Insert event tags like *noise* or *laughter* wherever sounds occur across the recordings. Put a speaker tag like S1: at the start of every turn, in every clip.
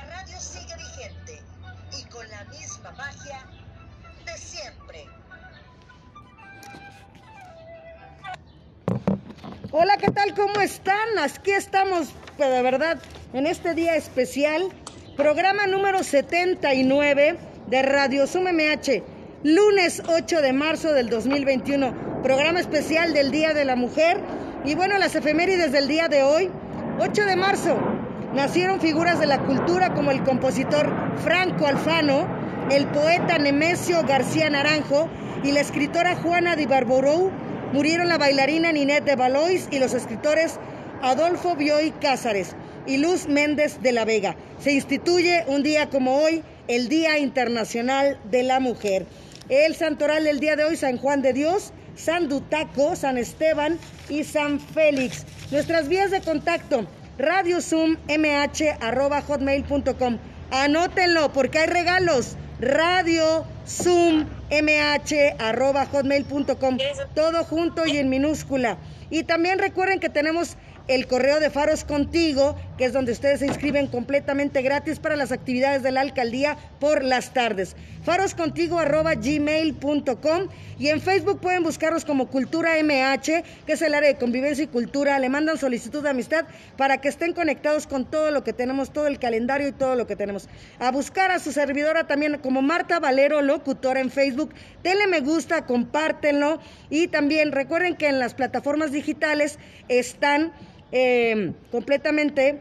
S1: la radio sigue vigente y con la misma magia de siempre.
S2: Hola, ¿qué tal? ¿Cómo están? Aquí estamos, pero de verdad, en este día especial, programa número 79 de Radio Sum MH, lunes 8 de marzo del 2021, programa especial del Día de la Mujer. Y bueno, las efemérides del día de hoy, 8 de marzo, nacieron figuras de la cultura como el compositor Franco Alfano, el poeta Nemesio García Naranjo y la escritora Juana de Barborou Murieron la bailarina Ninette de Valois y los escritores Adolfo Bioy Cázares y Luz Méndez de la Vega. Se instituye un día como hoy el Día Internacional de la Mujer. El santoral del día de hoy, San Juan de Dios, San Dutaco, San Esteban y San Félix. Nuestras vías de contacto, radiosum.mh.hotmail.com. Anótenlo porque hay regalos. Radio Zoom todo junto y en minúscula. Y también recuerden que tenemos el correo de Faros Contigo, que es donde ustedes se inscriben completamente gratis para las actividades de la alcaldía por las tardes. faroscontigo.gmail.com y en Facebook pueden buscarnos como Cultura MH, que es el área de convivencia y cultura. Le mandan solicitud de amistad para que estén conectados con todo lo que tenemos, todo el calendario y todo lo que tenemos. A buscar a su servidora también como Marta Valero, locutora en Facebook. Denle me gusta, compártenlo y también recuerden que en las plataformas digitales están eh, completamente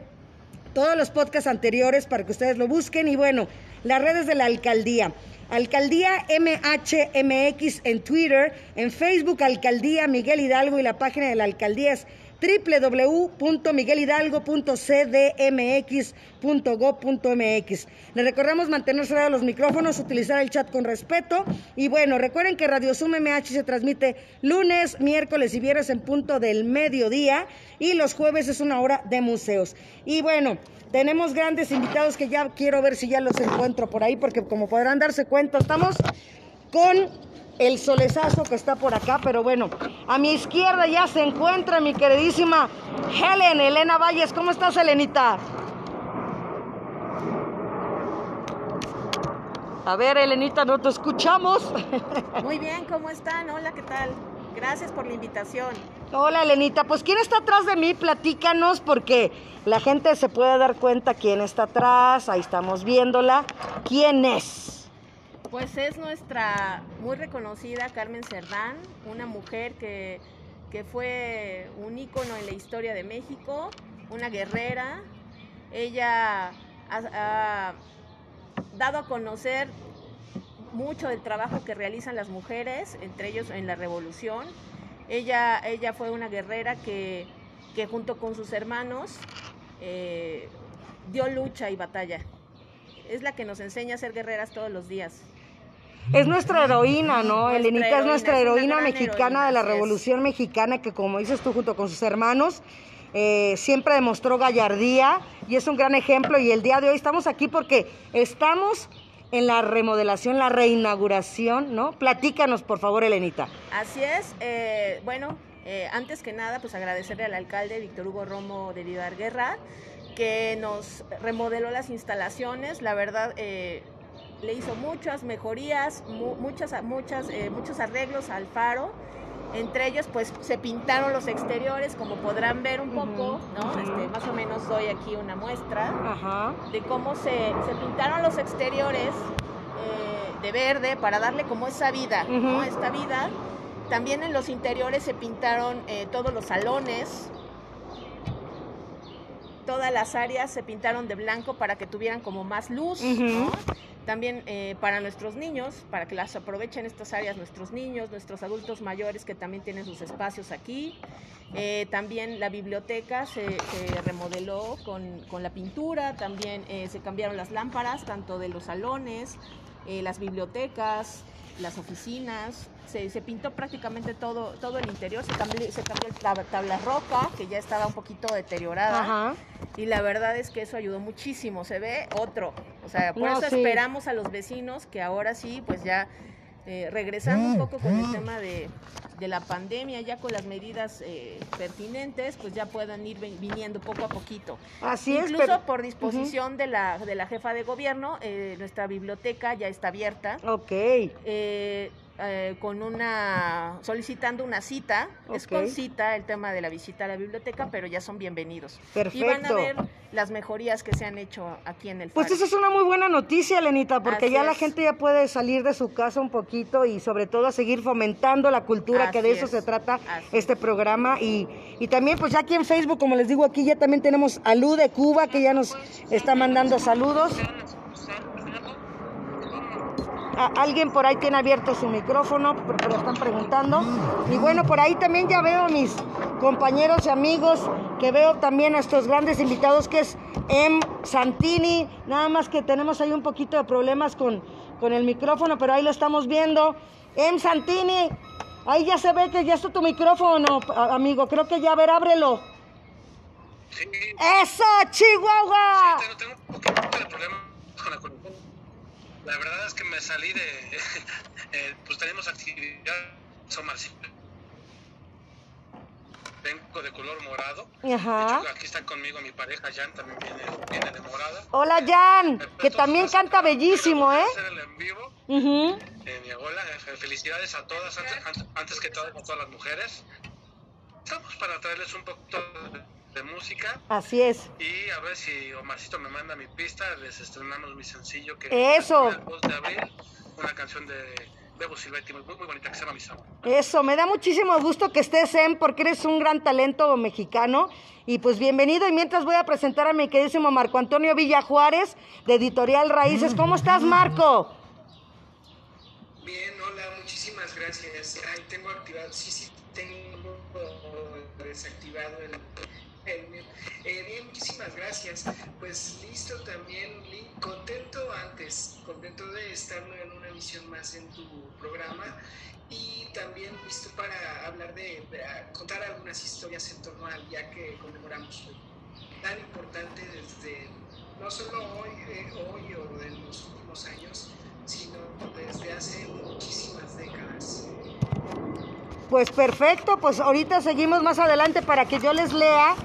S2: todos los podcasts anteriores para que ustedes lo busquen y bueno, las redes de la alcaldía. Alcaldía MHMX en Twitter, en Facebook Alcaldía Miguel Hidalgo y la página de la alcaldía es www.miguelhidalgo.cdmx.gov.mx. Les recordamos mantener cerrados los micrófonos, utilizar el chat con respeto y bueno, recuerden que Radio Sum MH se transmite lunes, miércoles y viernes en punto del mediodía y los jueves es una hora de museos. Y bueno, tenemos grandes invitados que ya quiero ver si ya los encuentro por ahí porque como podrán darse cuenta, estamos con el solezazo que está por acá, pero bueno, a mi izquierda ya se encuentra mi queridísima Helen, Elena Valles. ¿Cómo estás, Elenita? A ver, Elenita, no te escuchamos. *laughs*
S3: Muy bien, ¿cómo están? Hola, ¿qué tal? Gracias por la invitación.
S2: Hola, Elenita. Pues, ¿quién está atrás de mí? Platícanos, porque la gente se puede dar cuenta quién está atrás. Ahí estamos viéndola. ¿Quién es?
S3: Pues es nuestra muy reconocida Carmen Cerdán, una mujer que, fue un ícono en la historia de México, una guerrera. Ella ha, dado a conocer mucho del trabajo que realizan las mujeres, entre ellos en la revolución. Ella, ella fue una guerrera que, junto con sus hermanos eh, dio lucha y batalla. Es la que nos enseña a ser guerreras todos los días.
S2: Es nuestra heroína, ¿no? Elenita es nuestra heroína mexicana de la Revolución Mexicana que, como dices tú, junto con sus hermanos, eh, siempre demostró gallardía y es un gran ejemplo. Y el día de hoy estamos aquí porque estamos en la remodelación, la reinauguración, ¿no? Platícanos, por favor, Elenita.
S3: Así es. Eh, bueno, eh, antes que nada, pues agradecerle al alcalde Víctor Hugo Romo de Vidar Guerra que nos remodeló las instalaciones. La verdad, le hizo muchas mejorías, muchas, muchas, eh, muchos arreglos al faro. Entre ellos, pues se pintaron los exteriores, como podrán ver un poco, ¿no? Este, más o menos doy aquí una muestra de cómo se, pintaron los exteriores eh, de verde para darle como esa vida, ¿no? Esta vida. También en los interiores se pintaron eh, todos los salones, todas las áreas se pintaron de blanco para que tuvieran como más luz, ¿no? También eh, para nuestros niños, para que las aprovechen estas áreas nuestros niños, nuestros adultos mayores que también tienen sus espacios aquí. Eh, también la biblioteca se, remodeló con, la pintura, también eh, se cambiaron las lámparas, tanto de los salones, las bibliotecas, las oficinas, se, se, pintó prácticamente todo, todo el interior, se cambió, se cambió la tabla roca, que ya estaba un poquito deteriorada, y la verdad es que eso ayudó muchísimo, se ve otro, o sea, por eso esperamos a los vecinos que ahora sí, pues ya eh, regresando un poco con el tema de, de la pandemia, ya con las medidas eh, pertinentes, pues ya puedan ir viniendo poco a poquito.
S2: Así
S3: es.
S2: Incluso
S3: por disposición de, la, de la jefa de gobierno, eh, nuestra biblioteca ya está abierta.
S2: Ok.
S3: Eh, con una solicitando una cita, es con cita el tema de la visita a la biblioteca, pero ya son bienvenidos.
S2: Perfecto.
S3: Y van a ver las mejorías que se han hecho aquí en el
S2: Pues eso es una muy buena noticia, Lenita, porque ya la gente ya puede salir de su casa un poquito y sobre todo a seguir fomentando la cultura, que de eso se trata este programa. Y, y también pues ya aquí en Facebook, como les digo aquí, ya también tenemos a Lu de Cuba que ya nos está mandando saludos alguien por ahí tiene abierto su micrófono, porque lo están preguntando. Y bueno, por ahí también ya veo a mis compañeros y amigos, que veo también a estos grandes invitados, que es M. Santini. Nada más que tenemos ahí un poquito de problemas con, con el micrófono, pero ahí lo estamos viendo. M. Santini, ahí ya se ve que ya está tu micrófono, amigo. Creo que ya, a ver, ábrelo. ¡Eso, Chihuahua!
S4: Sí, tengo, un poquito de problema con la la verdad es que me salí de. *laughs* eh, pues tenemos actividad marcial. Vengo de color morado.
S2: Ajá.
S4: aquí está conmigo mi pareja Jan, también viene, viene de morada.
S2: Hola Jan, que también canta bellísimo, ¿eh?
S4: Hacer el en vivo. eh, mi abuela, eh, felicidades a todas, antes, antes que todo a todas las mujeres. Estamos para traerles un poquito de música.
S2: Así es.
S4: Y a ver si Omarcito me manda mi pista, les estrenamos mi sencillo que
S2: Eso.
S4: es el 2 de abril, una canción de Bebo Silvetti muy, muy bonita que se llama Mi Amor.
S2: Eso, me da muchísimo gusto que estés en porque eres un gran talento mexicano. Y pues bienvenido y mientras voy a presentar a mi queridísimo Marco Antonio Villa Juárez de Editorial Raíces. ¿Cómo estás, Marco?
S5: Bien, hola, muchísimas gracias. Ahí tengo activado, sí, sí, tengo desactivado el eh, bien, muchísimas gracias. Pues listo también, contento antes, contento de estar en una emisión más en tu programa y también listo para hablar de, contar algunas historias en torno al día que conmemoramos hoy. Tan importante desde, no solo hoy, eh, hoy o en los últimos años, sino desde hace muchísimas décadas.
S2: Pues perfecto, pues ahorita seguimos más adelante para que yo les lea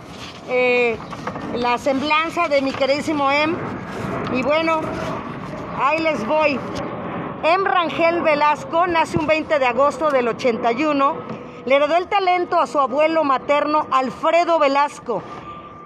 S2: eh, la semblanza de mi queridísimo Em. Y bueno, ahí les voy. Em Rangel Velasco nace un 20 de agosto del 81. Le heredó el talento a su abuelo materno Alfredo Velasco,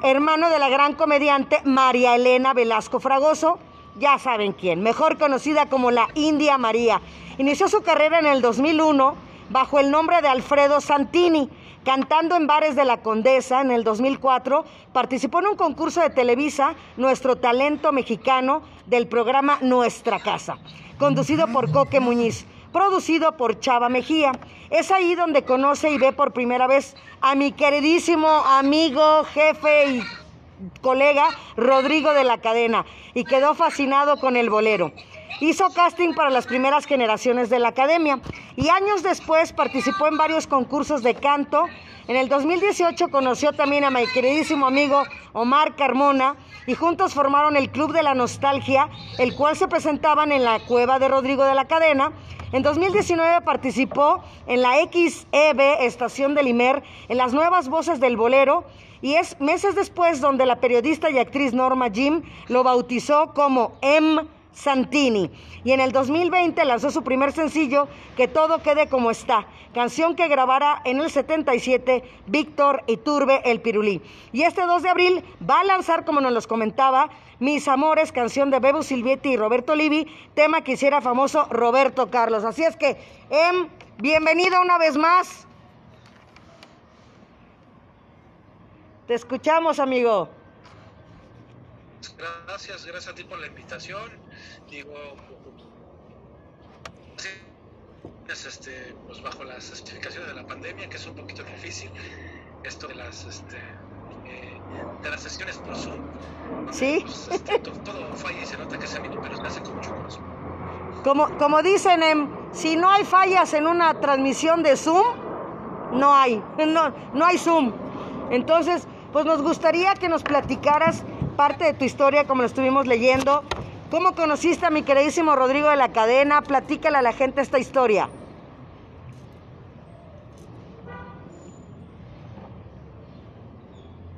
S2: hermano de la gran comediante María Elena Velasco Fragoso, ya saben quién, mejor conocida como la India María. Inició su carrera en el 2001 bajo el nombre de Alfredo Santini Cantando en bares de la Condesa en el 2004, participó en un concurso de Televisa, Nuestro Talento Mexicano, del programa Nuestra Casa, conducido por Coque Muñiz, producido por Chava Mejía. Es ahí donde conoce y ve por primera vez a mi queridísimo amigo, jefe y colega Rodrigo de la Cadena y quedó fascinado con el bolero. Hizo casting para las primeras generaciones de la academia y años después participó en varios concursos de canto. En el 2018 conoció también a mi queridísimo amigo Omar Carmona y juntos formaron el Club de la Nostalgia, el cual se presentaban en la cueva de Rodrigo de la Cadena. En 2019 participó en la XEB Estación del Imer en las nuevas voces del bolero y es meses después donde la periodista y actriz Norma Jim lo bautizó como M. Santini. Y en el 2020 lanzó su primer sencillo, Que todo quede como está, canción que grabará en el 77 Víctor Iturbe El Pirulí. Y este 2 de abril va a lanzar, como nos los comentaba, Mis Amores, canción de Bebo Silvietti y Roberto Livi, tema que hiciera famoso Roberto Carlos. Así es que, em, bienvenido una vez más. Te escuchamos, amigo.
S4: Gracias, gracias a ti por la invitación. Digo, es este, pues bajo las especificaciones de la pandemia, que es un poquito difícil, esto de las, este, eh, de las sesiones por Zoom.
S2: Sí.
S4: Pues, este, todo, falla y se nota que es amigo, pero se hace con mucho corazón.
S2: Como, como dicen, em, si no hay fallas en una transmisión de Zoom, no hay, *laughs* no, no hay Zoom. Entonces, pues nos gustaría que nos platicaras parte de tu historia, como lo estuvimos leyendo. ¿Cómo conociste a mi queridísimo Rodrigo de la Cadena? Platícale a la gente esta historia.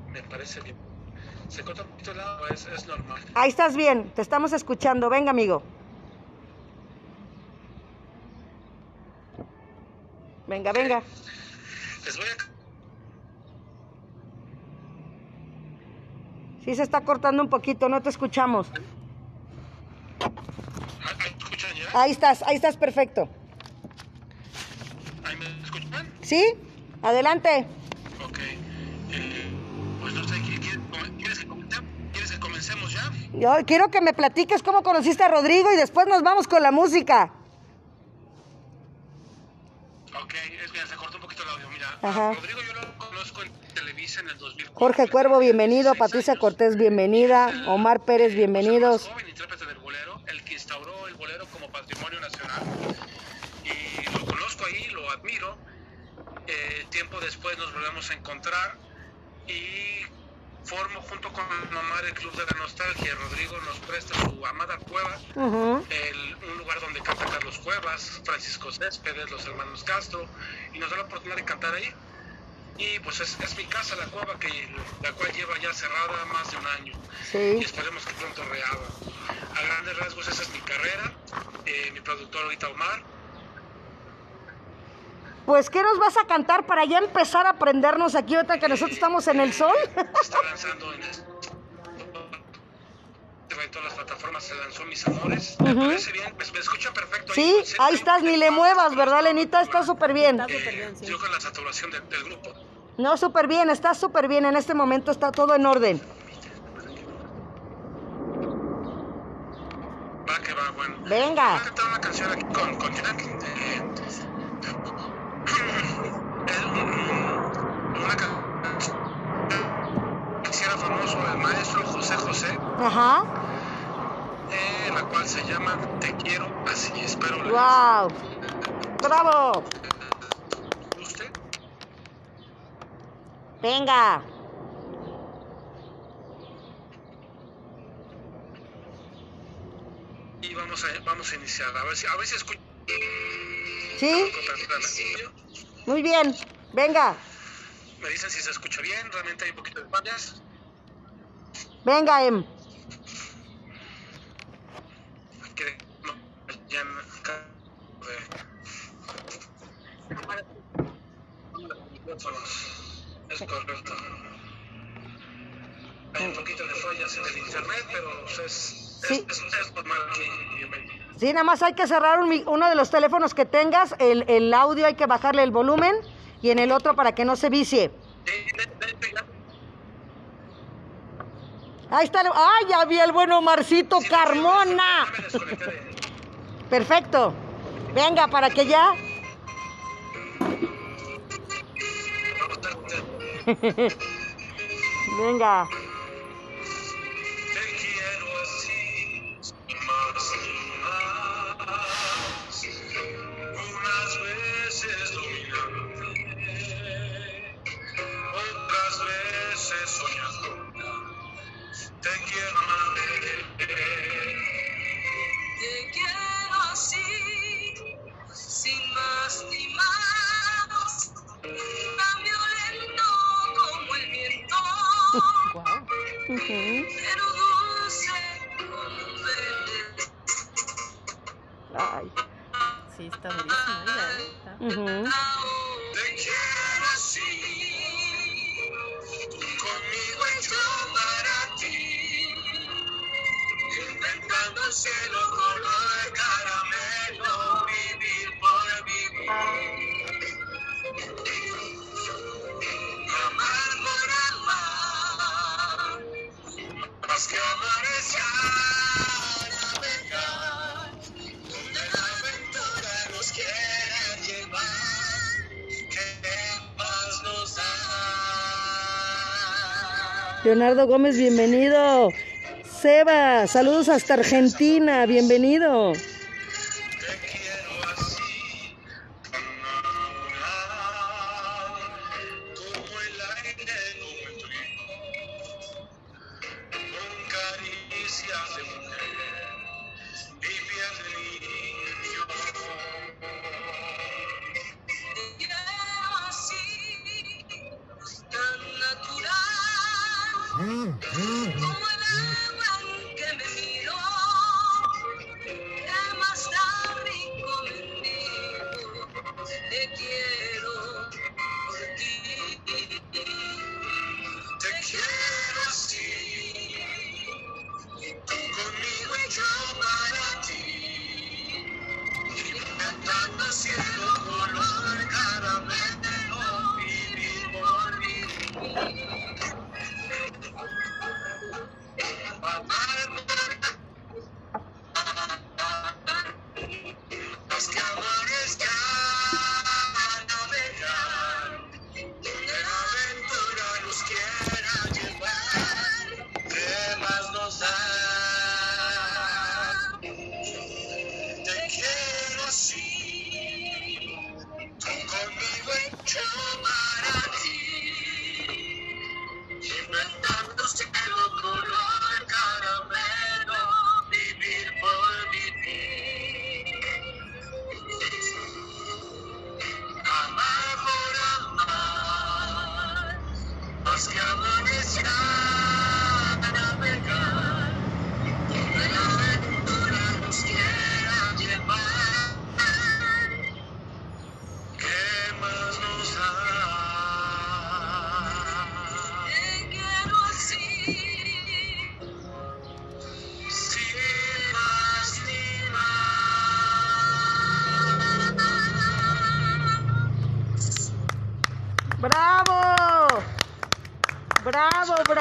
S4: Me parece bien. Se corta un poquito el lado, es, normal.
S2: Ahí estás bien, te estamos escuchando. Venga, amigo. Venga, venga.
S4: Les voy a...
S2: Sí, se está cortando un poquito, no te escuchamos.
S4: ¿Ahí
S2: estás, ahí estás perfecto.
S4: ¿Ahí me escuchan?
S2: ¿Sí? Adelante.
S4: Ok. Eh, pues no sé, ¿qui- qui- ¿quieres que? ¿Quieres que comencemos ya?
S2: Yo quiero que me platiques cómo conociste a Rodrigo y después nos vamos con la música.
S4: Ok, es bien, se cortó un poquito el audio. Mira,
S2: Ajá.
S4: Rodrigo yo lo conozco en Televisa en el 2004.
S2: Jorge Cuervo, bienvenido.
S4: 16
S2: Patricia
S4: años.
S2: Cortés, bienvenida. Omar Pérez, bienvenidos.
S4: Joven intérprete del bolero, el que instauró el bolero como patrimonio nacional. Y lo conozco ahí, lo admiro. Eh, tiempo después nos volvemos a encontrar y formo junto con Omar el Club de la Nostalgia. Rodrigo nos presta su amada cueva,
S2: Ujú.
S4: el- un lugar donde canta Carlos Cuevas, Francisco Céspedes, los hermanos Castro, y nos da la oportunidad de cantar ahí. Y pues es, es mi casa, la cueva, que, la cual lleva ya cerrada más de un año y
S2: Sí.
S4: esperemos que pronto reabra. A grandes rasgos esa es mi carrera, eh, mi productor ahorita Omar.
S2: Pues, ¿qué nos vas a cantar para ya empezar a aprendernos aquí ahorita que nosotros estamos en el sol?
S4: Está lanzando en en todas las plataformas se lanzó Mis Amores. Me
S2: Ujú.
S4: parece bien, me, me escuchan perfecto.
S2: Sí, ahí estás, ni le muevas, ¿verdad, Lenita? Está súper bien.
S3: Está súper bien, sí.
S4: Yo con la saturación del- del grupo.
S2: No, súper bien, está súper bien. En este momento está todo en orden.
S4: Va que va, bueno.
S2: Venga.
S4: Voy a cantar una canción aquí con, con Jack. eh, *clears throat* es un- una canción que hiciera famoso el maestro José José.
S2: Ajá.
S4: eh, la cual se llama Te quiero así. Espero les
S2: Wow. Bravo.
S4: guste.
S2: Venga.
S4: Vamos a, vamos a iniciar. A ver si, a ver si escucho.
S2: ¿Sí? Muy bien. Venga.
S4: Me dicen si se escucha bien. Realmente hay un poquito de fallas.
S2: Venga, Em.
S4: Es correcto. Hay un poquito de fallas en el internet, pero pues, es,
S2: Sí.
S4: es, es.
S2: Sí, nada más hay que cerrar un uno de los teléfonos que tengas. El, el audio hay que bajarle el volumen. Y en el otro para que no se vicie.
S4: Sí, de- de- de- ya-
S2: Ahí está. ¡Ay, ya vi el buen Omarcito
S4: sí,
S2: Carmona! Perfecto. Venga, para que ya. Venga. Leonardo Gómez, bienvenido. Seba, saludos hasta Argentina, bienvenido.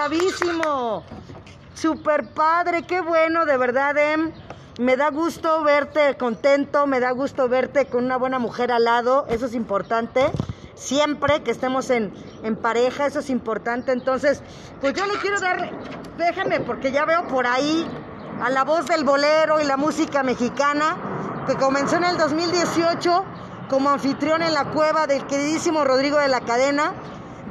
S2: Bravísimo. Super padre, qué bueno, de verdad, Em. Me da gusto verte contento, me da gusto verte con una buena mujer al lado, eso es importante. Siempre que estemos en, en pareja, eso es importante. Entonces, pues yo le quiero dar, déjame, porque ya veo por ahí a la voz del bolero y la música mexicana, que comenzó en el 2018 como anfitrión en la cueva del queridísimo Rodrigo de la Cadena.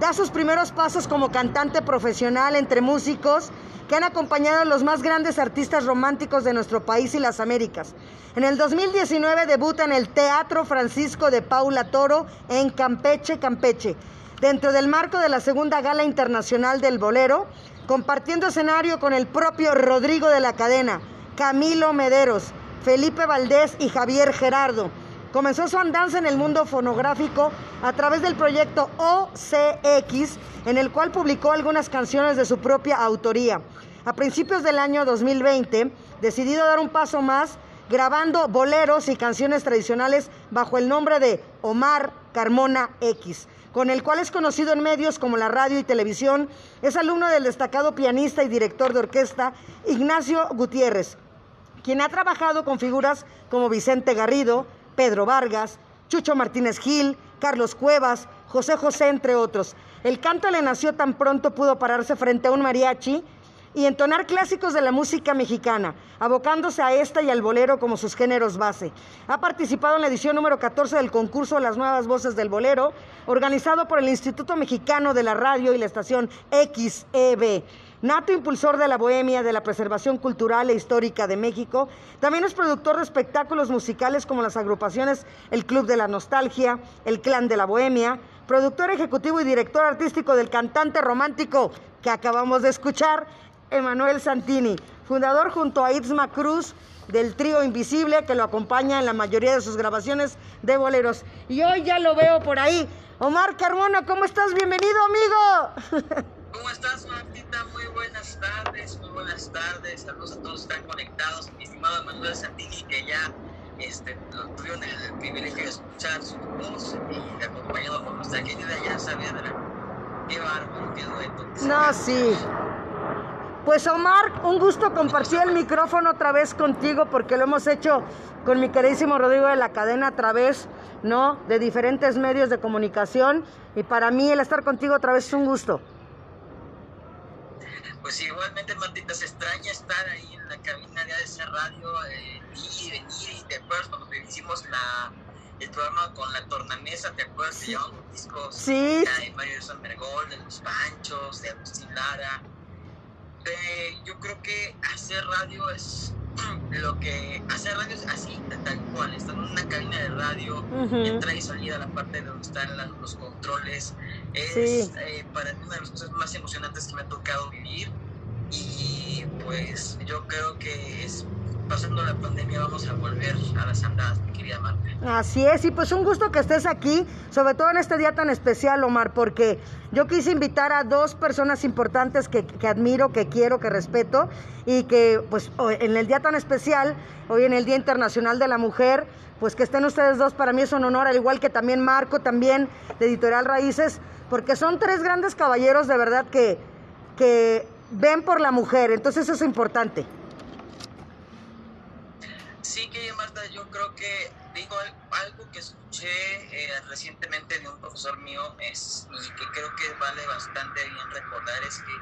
S2: Da sus primeros pasos como cantante profesional entre músicos que han acompañado a los más grandes artistas románticos de nuestro país y las Américas. En el 2019 debuta en el Teatro Francisco de Paula Toro en Campeche, Campeche, dentro del marco de la segunda gala internacional del bolero, compartiendo escenario con el propio Rodrigo de la Cadena, Camilo Mederos, Felipe Valdés y Javier Gerardo. Comenzó su andanza en el mundo fonográfico a través del proyecto OCX, en el cual publicó algunas canciones de su propia autoría. A principios del año 2020, decidido dar un paso más, grabando boleros y canciones tradicionales bajo el nombre de Omar Carmona X, con el cual es conocido en medios como la radio y televisión. Es alumno del destacado pianista y director de orquesta Ignacio Gutiérrez, quien ha trabajado con figuras como Vicente Garrido, Pedro Vargas, Chucho Martínez Gil, Carlos Cuevas, José José, entre otros. El canto le nació tan pronto pudo pararse frente a un mariachi y entonar clásicos de la música mexicana, abocándose a esta y al bolero como sus géneros base. Ha participado en la edición número 14 del concurso Las Nuevas Voces del Bolero, organizado por el Instituto Mexicano de la Radio y la estación XEB. Nato impulsor de la bohemia, de la preservación cultural e histórica de México, también es productor de espectáculos musicales como las agrupaciones El Club de la Nostalgia, El Clan de la Bohemia, productor ejecutivo y director artístico del cantante romántico que acabamos de escuchar, Emanuel Santini, fundador junto a Itzma Cruz del trío Invisible que lo acompaña en la mayoría de sus grabaciones de boleros. Y hoy ya lo veo por ahí. Omar Carmona, ¿cómo estás? Bienvenido, amigo. *laughs*
S6: ¿Cómo estás, Martita? Muy buenas tardes, muy buenas tardes. Saludos a todos que están conectados. Mi estimado Manuel Santini, que ya este, tuvieron el privilegio de escuchar su voz y acompañado por nuestra querida ya Saavedra. Qué bárbaro, qué dueto.
S2: No, sí. Pues Omar, un gusto compartir el micrófono otra vez contigo porque lo hemos hecho con mi queridísimo Rodrigo de la cadena a través, ¿no? De diferentes medios de comunicación y para mí el estar contigo otra vez es un gusto.
S6: Pues igualmente, Martita, se extraña estar ahí en la cabina de ese radio, eh, y venir, y te acuerdas cuando hicimos la, el programa con la tornamesa, ¿te acuerdas? Se llamaban los discos
S2: Sí.
S6: de Mario Sanbergol, de Los Panchos, de Agustín Lara. Yo creo que hacer radio es *clears throat* lo que hacer radio es así tal cual estar en una cabina de radio
S2: Ujú.
S6: entra y salida la parte donde están la- los controles es
S2: Sí.
S6: eh, para mí una de las cosas más emocionantes que me ha tocado vivir y pues yo creo que es pasando la pandemia vamos a volver a las andadas mi querida Marta
S2: Así es, y pues un gusto que estés aquí, sobre todo en este día tan especial, Omar, porque yo quise invitar a dos personas importantes que, que admiro, que quiero, que respeto, y que pues en el día tan especial, hoy en el Día Internacional de la Mujer, pues que estén ustedes dos, para mí es un honor, al igual que también Marco, también de Editorial Raíces, porque son tres grandes caballeros de verdad que, que ven por la mujer, entonces eso es importante.
S6: Sí, querida Marta, yo creo que digo al- algo que escuché eh, recientemente de un profesor mío es, y que creo que vale bastante bien recordar es que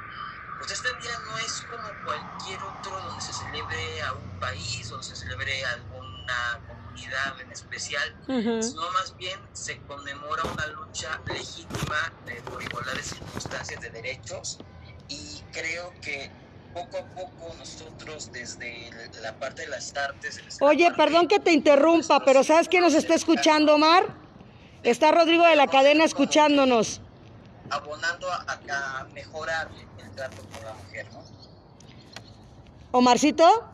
S6: pues este día no es como cualquier otro donde se celebre a un país, donde se celebre a alguna comunidad en especial, sino más bien se conmemora una lucha legítima eh, por igualdad de circunstancias de derechos y creo que poco a poco nosotros desde la parte de las artes...
S2: Oye,
S6: parte
S2: perdón que te interrumpa, pero ¿sabes quién nos está escuchando, Omar? Está Rodrigo de la cadena escuchándonos.
S6: Abonando a- a mejorar el trato con la mujer, ¿no?
S2: Omarcito,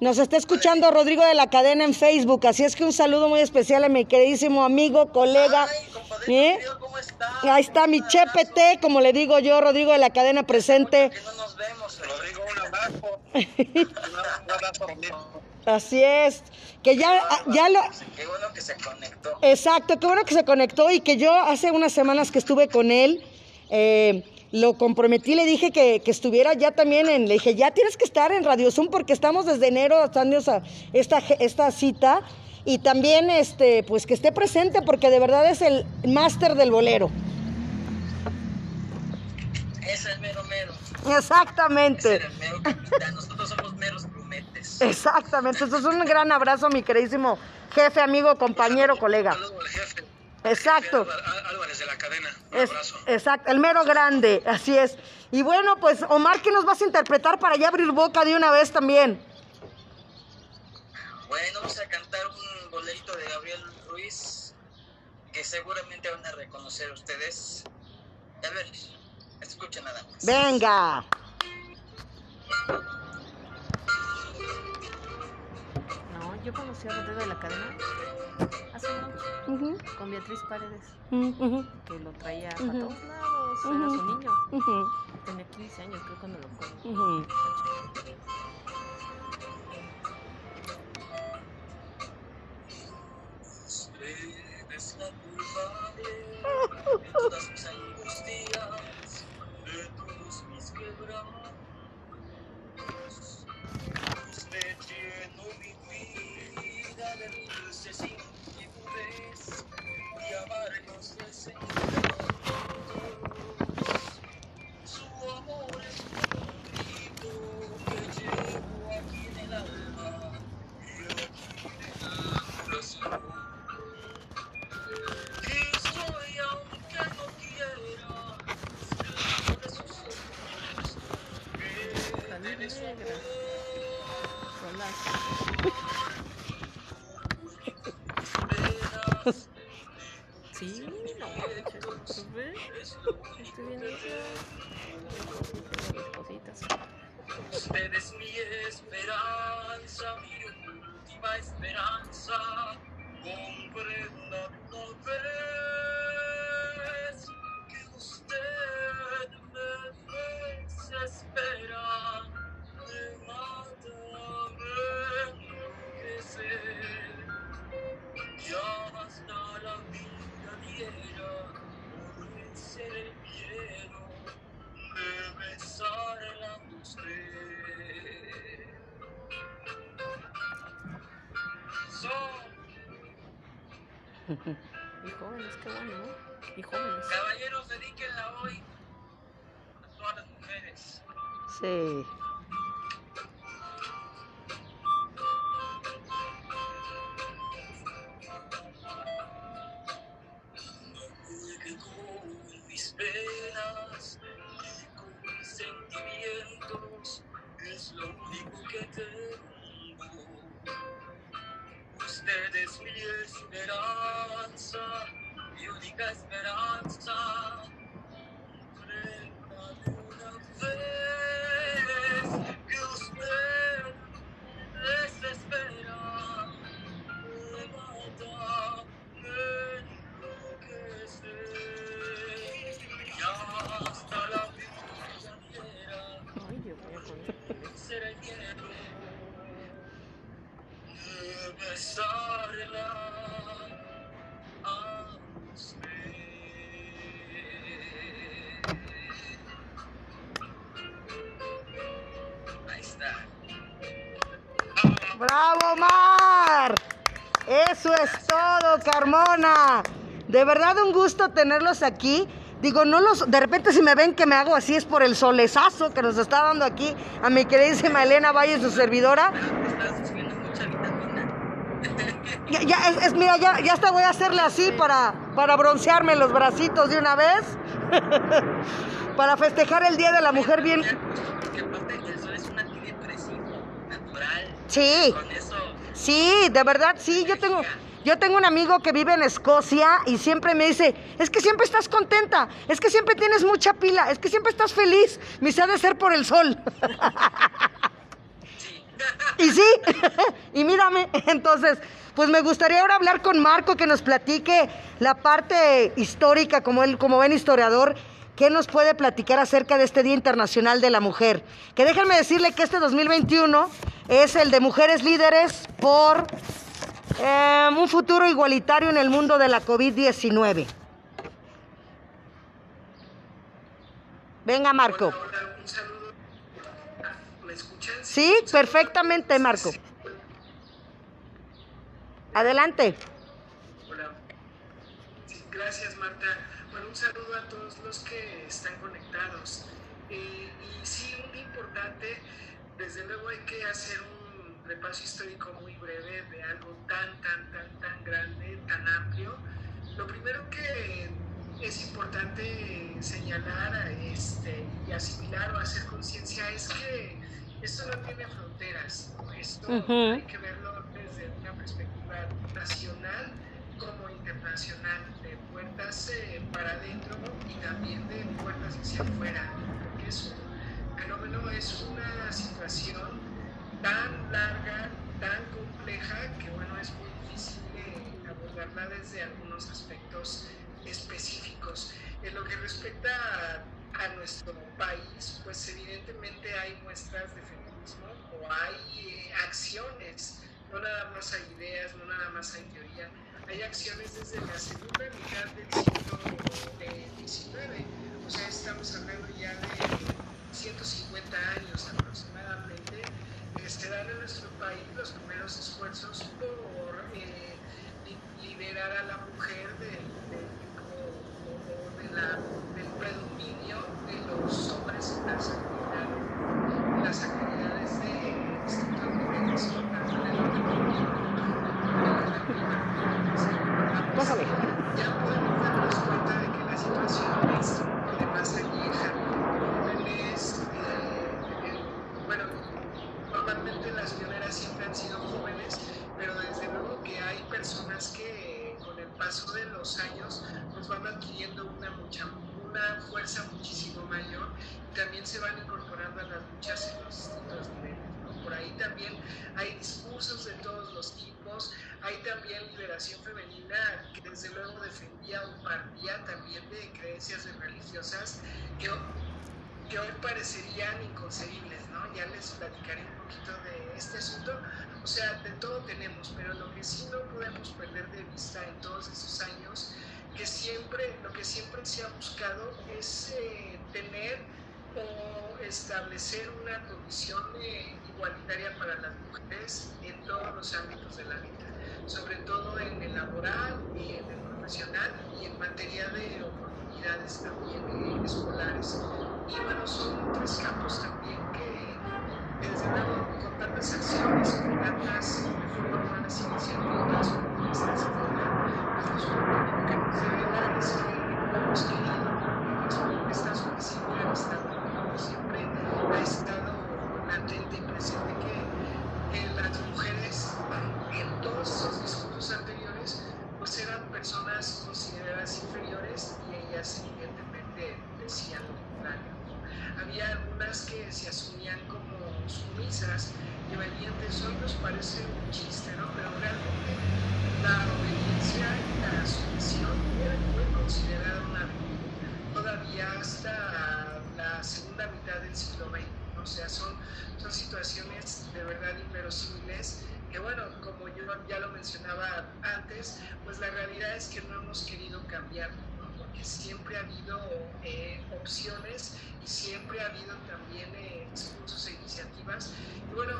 S2: nos está escuchando Rodrigo de la cadena en Facebook, así es que un saludo muy especial a mi queridísimo amigo, colega.
S6: Ay, compadre,
S2: ¿eh?
S6: ¿cómo estás?
S2: Ahí está mi. Chepete, como le digo yo, Rodrigo de la cadena presente.
S6: No nos vemos.
S4: Rodrigo, un abrazo. *laughs*
S2: Así es, que ya, ya lo...
S6: Qué bueno que se conectó.
S2: Exacto, qué bueno que se conectó y que yo hace unas semanas que estuve con él, eh, lo comprometí, le dije que, que estuviera ya también en, le dije, ya tienes que estar en Radio Zoom porque estamos desde enero dando esa- esta, esta cita y también este, pues que esté presente porque de verdad es el máster del bolero.
S6: Es el mero mero. Es
S2: Exactamente.
S6: el mero capitán. Nosotros somos meros plumetes.
S2: Exactamente. Esto es un gran abrazo, mi queridísimo jefe, amigo, compañero, colega. Exacto.
S4: Álvarez de la cadena. Un
S2: Es,
S4: abrazo.
S2: exacto, el mero grande, así es. Y bueno, pues Omar, ¿qué nos vas a interpretar para ya abrir boca de una vez también?
S6: Bueno, vamos a cantar un bolerito de Gabriel Ruiz que seguramente van a reconocer ustedes. A ver, escuchen nada más.
S2: Venga.
S7: No, yo conocí a Rodrigo de la Cadena hace mucho,
S2: Ujú,
S7: con Beatriz Paredes,
S2: ujú,
S7: que lo traía para todos lados, era su niño. Tenía 15 años, creo, cuando lo conocí. *laughs*
S6: Y
S7: jóvenes, qué bueno, ¿no? Y jóvenes.
S6: caballeros, dedíquenla hoy a todas las mujeres.
S2: Sí.
S6: De
S2: verdad un gusto tenerlos aquí. Digo, no los, de repente si me ven que me hago así es por el solezazo que nos está dando aquí a mi queridísima Elena Valle, su servidora. Ya, ya, es, es- mira, ya, ya hasta voy a hacerle así para, para broncearme los bracitos de una vez. *laughs* para festejar el Día de la Mujer bien.
S6: Porque aparte el sol es un antidepresivo natural.
S2: Sí.
S6: Con eso
S2: Sí, de verdad, sí, yo tengo, yo tengo un amigo que vive en Escocia y siempre me dice, es que siempre estás contenta, es que siempre tienes mucha pila, es que siempre estás feliz, me dice, ha de ser por el sol. y sí, *laughs* y mírame, entonces, pues me gustaría ahora hablar con Marco que nos platique la parte histórica, como él, como ven historiador, ¿qué nos puede platicar acerca de este Día Internacional de la Mujer? Que déjenme decirle que este 2021 es el de mujeres líderes por eh, un futuro igualitario en el mundo de la COVID-19. Venga, Marco.
S5: Un.
S2: Sí,
S5: un
S2: perfectamente, Marco. Adelante.
S5: Hola. Gracias, Marta. Bueno, un saludo a todos los que están conectados. Eh, y sí, muy importante, desde luego hay que hacer un repaso histórico muy breve de algo tan, tan, tan, tan grande, tan amplio. Lo primero que es importante señalar este, y asimilar o hacer conciencia es que esto no tiene fronteras. Esto
S2: Ujú.
S5: hay que verlo desde una perspectiva nacional como internacional, de puertas eh, para adentro y también de puertas hacia afuera, porque es un fenómeno, es una situación tan larga, tan compleja, que bueno, es muy difícil eh, abordarla desde algunos aspectos específicos. En lo que respecta a, a nuestro país, pues evidentemente hay muestras de feminismo o hay eh, acciones, no nada más hay ideas, no nada más hay teoría, hay acciones desde la segunda mitad del siglo eh, XIX, o sea, estamos hablando ya de 150 años aproximadamente, que se dan en nuestro país los primeros esfuerzos por eh, li- liberar a la mujer del yugo o- o de la- del predominio de los hombres en las actividades, en las actividades de distintos niveles, tanto en el orden público,
S2: Pásale.
S5: ya podemos darnos cuenta de que la situación es de más añeja. Jóvenes, eh, eh, bueno, normalmente las pioneras siempre han sido jóvenes, pero desde luego que hay personas que con el paso de los años pues van adquiriendo una, mucha, una fuerza muchísimo mayor y también se van incorporando a las luchas en los distintos niveles. ¿no? Por ahí también hay discursos de todos los tipos, hay también liberación femenina que desde luego defendía o partía también de creencias religiosas que, que hoy parecerían inconcebibles, ¿no? Ya les platicaré un poquito de este asunto. O sea, de todo tenemos, pero lo que sí no podemos perder de vista en todos esos años, que siempre, lo que siempre se ha buscado es eh, tener o establecer una condición eh, igualitaria para las mujeres en todos los ámbitos de la vida, sobre todo en el laboral y en el profesional y en materia de oportunidades también eh, escolares. Y bueno, son tres campos también que, desde luego, con tantas acciones, con tantas reformas, iniciativas, propuestas, etcétera, pues nos que nos debe dar es que hemos querido las propuestas que siempre han estado, siempre ha estado latente y presente que, que las mujeres en todos esos discursos anteriores pues eran personas consideradas inferiores y ellas evidentemente decían lo contrario. Había algunas que se asumían como sumisas y obedientes. Hoy nos parece un chiste, ¿no? Pero realmente la obediencia y la sumisión muy considerada una virtud todavía hasta la segunda mitad del siglo XX. O sea, son, son situaciones de verdad inverosímiles que bueno, como yo ya lo mencionaba antes, pues la realidad es que no hemos querido cambiar. Porque siempre ha habido eh, opciones y siempre ha habido también eh, e iniciativas. Y bueno,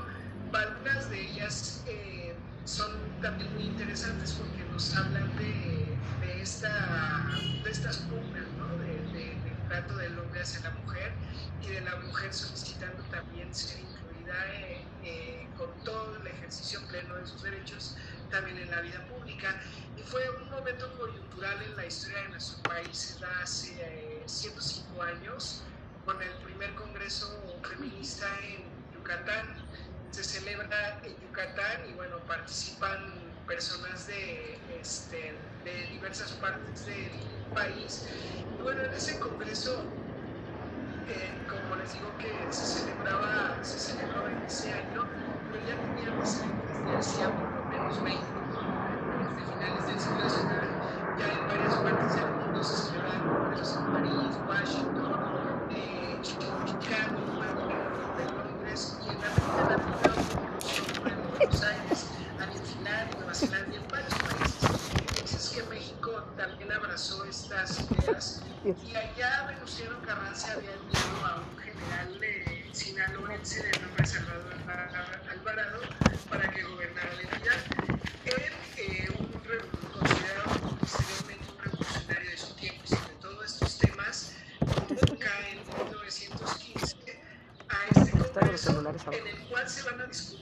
S5: algunas de ellas eh, son también muy interesantes porque nos hablan de, de, esta, de estas pugnas, ¿no? de, de, del trato del hombre hacia la mujer y de la mujer solicitando también ser incluida eh, eh, con todo el ejercicio pleno de sus derechos también en la vida pública. Y fue un momento coyuntural en la historia de nuestro país, hace eh, 105 años, con el primer congreso feminista en Yucatán. Se celebra en Yucatán y bueno, participan personas de, este, de diversas partes del país. Y bueno, en ese congreso eh, como les digo que se celebraba, se celebró en ese año, pero ya tenía antecedentes de hacía tenemos México desde finales del siglo XIX, ya en varias partes del mundo se celebraron congresos en París, Washington, eh, Chicago, Londres y en América Latina, en Buenos Aires, Argentina, Nueva Zelanda, en varios países. Entonces que México también abrazó estas ideas y allá Venustiano Carranza se había enviado a un general eh, sinaloense de nombre Salvador Alvarado se van a
S2: discutir.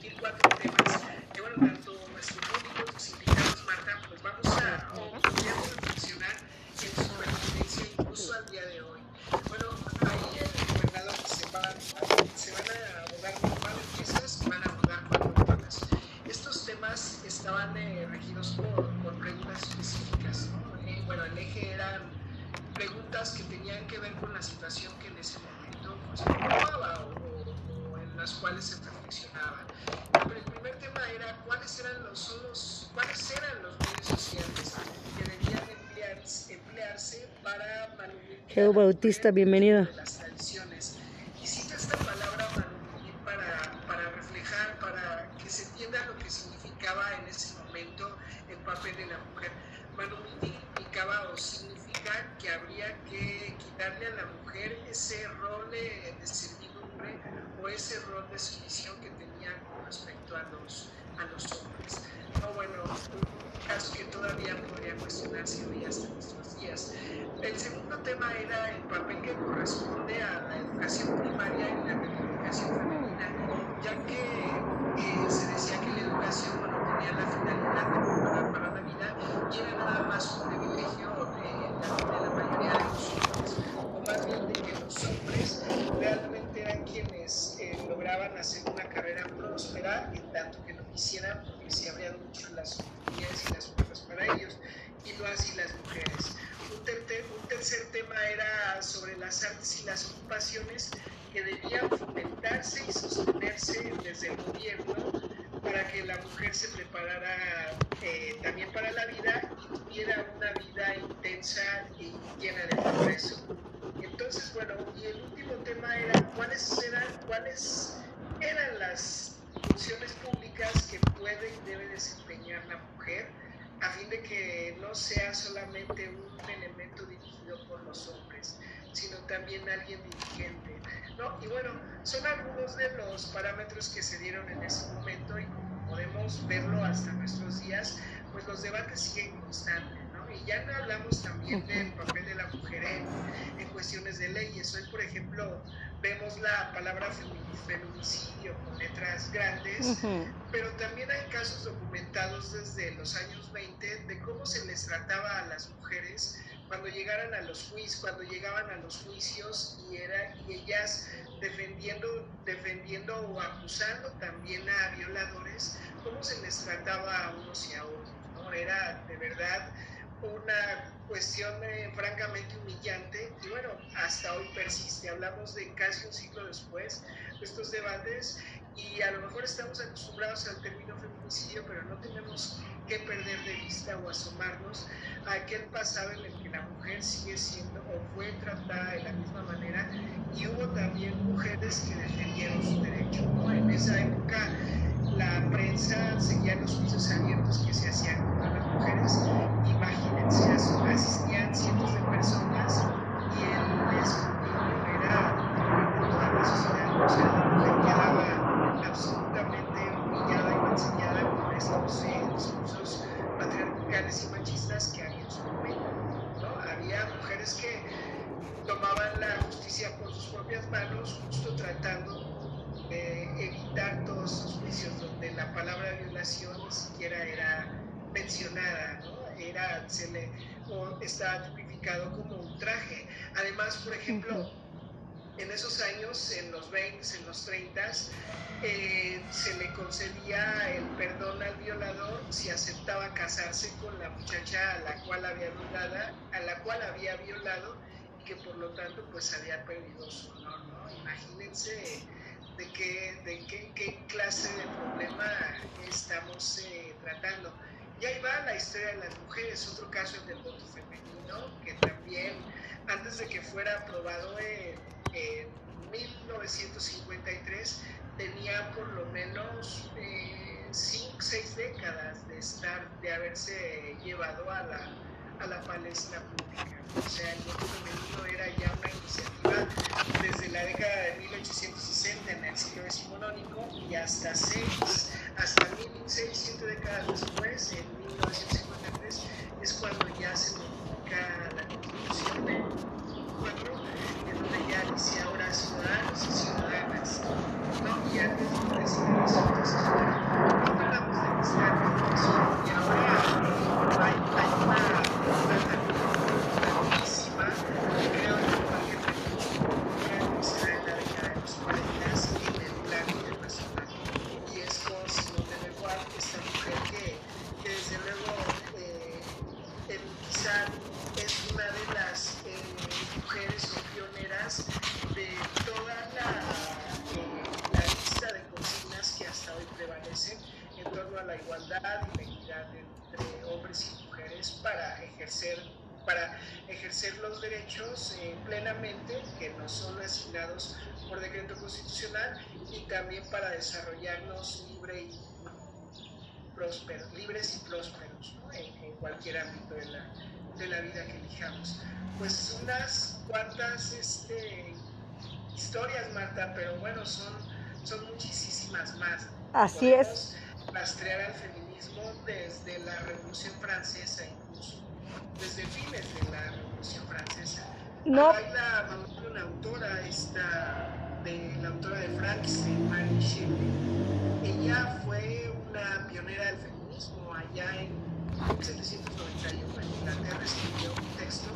S2: Bautista, bienvenido.
S5: las tradiciones. Y cito esta palabra manubrir para, para reflejar, para que se entienda lo que significaba en ese momento el papel de la mujer. Manubrir implicaba o significa que habría que quitarle a la mujer ese rol de, de servidumbre o ese rol de sumisión que tenía con respecto a los, a los hombres. No, bueno, un caso que todavía podría cuestionarse hoy hasta nuestros días. El segundo tema era el papel que corresponde a la educación primaria y la educación femenina, ya que eh, se decía que la educación bueno, tenía la finalidad de preparar para la vida y era nada más un privilegio de la, de la mayoría de los hombres, o más bien de que los hombres realmente eran quienes eh, lograban hacer una carrera próspera en tanto que lo quisieran porque se abrían mucho las oportunidades y las puertas para ellos, y no así las mujeres. Un, ter- un tercer tema era sobre las artes y las ocupaciones que debían fomentarse y sostenerse desde el gobierno para que la mujer se preparara eh, también para la vida y tuviera una vida intensa y llena de progreso. Entonces, bueno, y el último tema era cuáles eran, cuáles eran las funciones públicas que puede y debe desempeñar la mujer a fin de que no sea solamente un elemento dirigido por los hombres, sino también alguien dirigente. ¿no? Y bueno, son algunos de los parámetros que se dieron en ese momento y podemos verlo hasta nuestros días, pues los debates siguen constantes. ¿no? Y ya no hablamos también del papel de la mujer en, en cuestiones de leyes. Hoy, por ejemplo, vemos la palabra femi- feminicidio con letras grandes,
S2: Ujú.
S5: pero también hay casos documentados desde los años 20 de cómo se les trataba a las mujeres cuando llegaran a los juicios, cuando llegaban a los juicios y era y ellas defendiendo, defendiendo o acusando también a violadores, cómo se les trataba a unos y a otros, ¿no? Era de verdad una cuestión eh, francamente humillante y bueno, hasta hoy persiste. Hablamos de casi un siglo después de estos debates y a lo mejor estamos acostumbrados al término feminicidio, pero no tenemos que perder de vista o asomarnos a aquel pasado en el que la mujer sigue siendo o fue tratada de la misma manera y hubo también mujeres que defendieron su derecho. En esa época la prensa seguía los juicios abiertos que se hacían contra las mujeres. Imagínense, as- asistían cientos de personas y el escrutinio era toda la sociedad. O sea, la mujer quedaba absolutamente humillada y mancillada por estos eh, discursos patriarcales y machistas que había en su momento. ¿no? Mujeres que tomaban la justicia por sus propias manos, justo tratando de evitar todos esos juicios donde la palabra violación ni siquiera era mencionada, ¿no? Era, se le, o estaba tipificado como ultraje. Además, por ejemplo, en esos años, en los 20, en los 30, eh, se le concedía el perdón al violador si aceptaba casarse con la muchacha a la cual había violada, a la cual había violado y que por lo tanto pues había perdido su honor, ¿no? Imagínense de qué, de qué, clase de problema estamos eh, tratando. Y ahí va la historia de las mujeres, otro caso es del voto femenino, que también antes de que fuera aprobado en, en 1953 tenía por lo menos 5, 6 décadas de estar, de haberse llevado a la, a la palestra pública. O sea, el voto femenino era ya una iniciativa desde la década de 1860 en el siglo decimonónico y hasta 6, hasta 6, 7 décadas después, en 1953, es cuando ya se modifica la constitución de 4, en donde ya dice ahora ciudadanos y ciudadanas, ¿no? Y antes no decía eso. Entonces, bueno, no hablamos de mezclar todo eso y ahora hay, hay una plataforma grandísima, creo que cualquier película será en la década de los 40 en el plano internacional. Y es con Simone de Beauvoir, esta mujer que, que desde luego eh, eh, quizá es una de las eh, mujeres o pioneras de toda la, eh, la lista de consignas que en torno a la igualdad y la equidad entre hombres y mujeres para ejercer para ejercer los derechos eh, plenamente, que no son asignados por decreto constitucional, y también para desarrollarnos libre y prósperos, libres y prósperos ¿no? en, en cualquier ámbito de la, de la vida que elijamos. Pues unas cuantas este, historias, Marta, pero bueno, son, son muchísimas más.
S2: Así
S5: Podemos rastrear al feminismo desde la Revolución Francesa incluso, desde fines de la Revolución Francesa.
S2: No.
S5: Hay la, una autora, esta, de, la autora de Frankenstein, Mary Shelley. Ella fue una pionera del feminismo allá en 1791 en Inglaterra, escribió un texto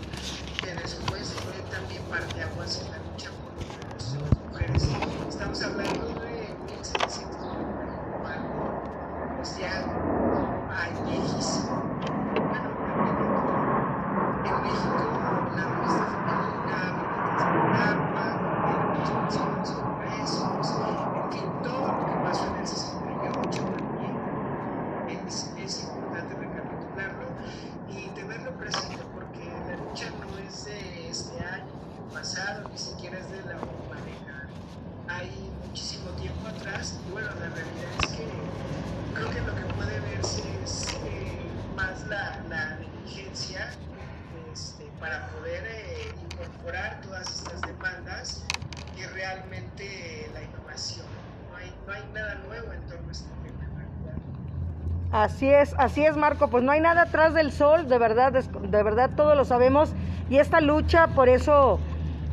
S5: que después fue también parteaguas en la lucha por los derechos de las mujeres. Estamos hablando de 1791, algo pues ya ay, viejísimo. Bueno, también en México la revista femenina, Violetas de Europa, los mencionados congresos, en fin, todo lo que pasó en el 68 también es, es importante recapitularlo y tenerlo presente porque la lucha no es de este año, ni pasado, ni siquiera es de la última década. Hay muchísimo tiempo atrás y bueno, la realidad es que creo que lo que puede verse es eh, más la, la negligencia este, para poder eh, incorporar todas estas demandas que realmente la innovación. No hay, no hay nada nuevo en torno a este tema en realidad.
S2: Así es, Marco, pues no hay nada atrás del sol, de verdad, de verdad todos lo sabemos y esta lucha, por eso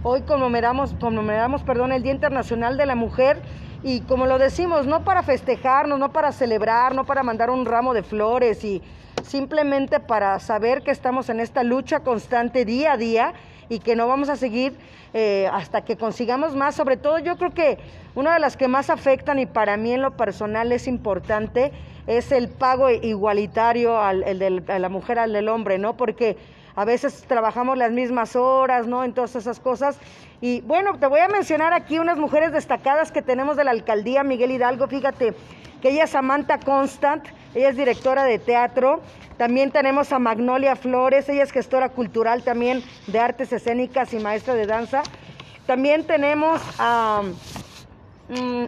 S2: hoy conmemoramos, conmemoramos, perdón, el Día Internacional de la Mujer y como lo decimos, no para festejarnos, no para celebrar, no para mandar un ramo de flores y simplemente para saber que estamos en esta lucha constante día a día y que no vamos a seguir eh, hasta que consigamos más. Sobre todo yo creo que una de las que más afectan y para mí en lo personal es importante es el pago igualitario al, el a la mujer al del hombre, ¿no? Porque a veces trabajamos las mismas horas, ¿no? En todas esas cosas. Y bueno, te voy a mencionar aquí unas mujeres destacadas que tenemos de la alcaldía Miguel Hidalgo. Fíjate que ella es Samantha Constant, ella es directora de teatro. También tenemos a Magnolia Flores, ella es gestora cultural también de artes escénicas y maestra de danza. También tenemos a,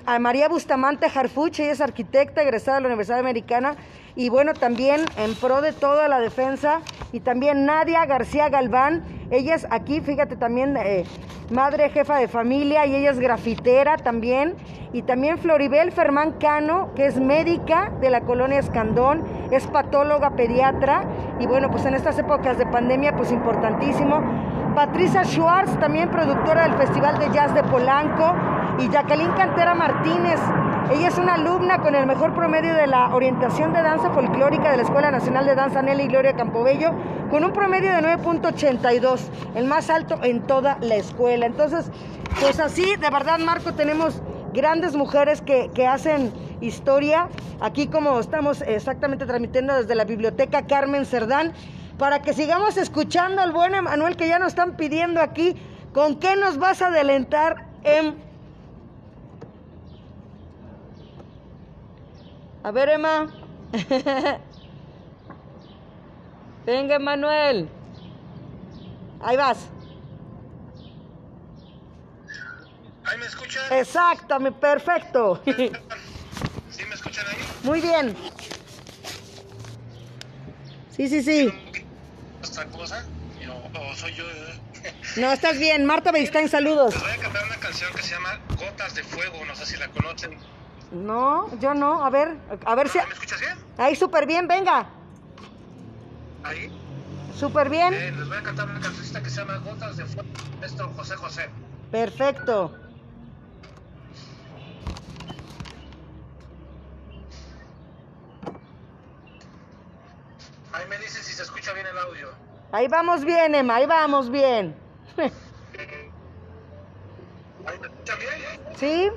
S2: a María Bustamante Harfuch, ella es arquitecta egresada de la Universidad Americana. Y bueno, también en pro de toda la defensa. Y también Nadia García Galván, ella es aquí, fíjate, también eh, madre jefa de familia y ella es grafitera también. Y también Floribel Fermán Cano, que es médica de la colonia Escandón, es patóloga pediatra. Y bueno, pues en estas épocas de pandemia, pues importantísimo. Patricia Schwartz, también productora del Festival de Jazz de Polanco. Y Jacqueline Cantera Martínez, ella es una alumna con el mejor promedio de la orientación de danza folclórica de la Escuela Nacional de Danza Nelly Gloria Campobello, con un promedio de 9.82, el más alto en toda la escuela. Entonces, pues así, de verdad, Marco, tenemos grandes mujeres que, que hacen historia, aquí como estamos exactamente transmitiendo desde la Biblioteca Carmen Cerdán, para que sigamos escuchando al buen Emanuel que ya nos están pidiendo aquí, ¿con qué nos vas a adelantar en... A ver, Emma. *laughs* Venga, Emanuel. Ahí vas.
S4: ¿Ahí me escuchan?
S2: Exacto, mi- perfecto. *laughs*
S4: ¿Sí me escuchan ahí?
S2: Muy bien. Sí, sí, sí.
S4: ¿Otra cosa? ¿O, o soy yo? eh?
S2: No, estás bien. Marta Beristain, saludos.
S4: Les voy a cantar una canción que se llama Gotas de Fuego, no sé si la conocen.
S2: No, yo no. A ver, a ver si.
S4: ¿Me escuchas bien?
S2: Ahí súper bien, venga.
S4: Ahí.
S2: Súper bien.
S4: Eh, les voy a cantar una cancioncita que se llama Gotas de Fuego. Esto, José José. Perfecto.
S2: Ahí me dice si se escucha bien el audio.
S4: Ahí vamos bien, Emma, ahí vamos bien. *laughs*
S2: ¿Ahí me escuchan bien?
S4: Sí.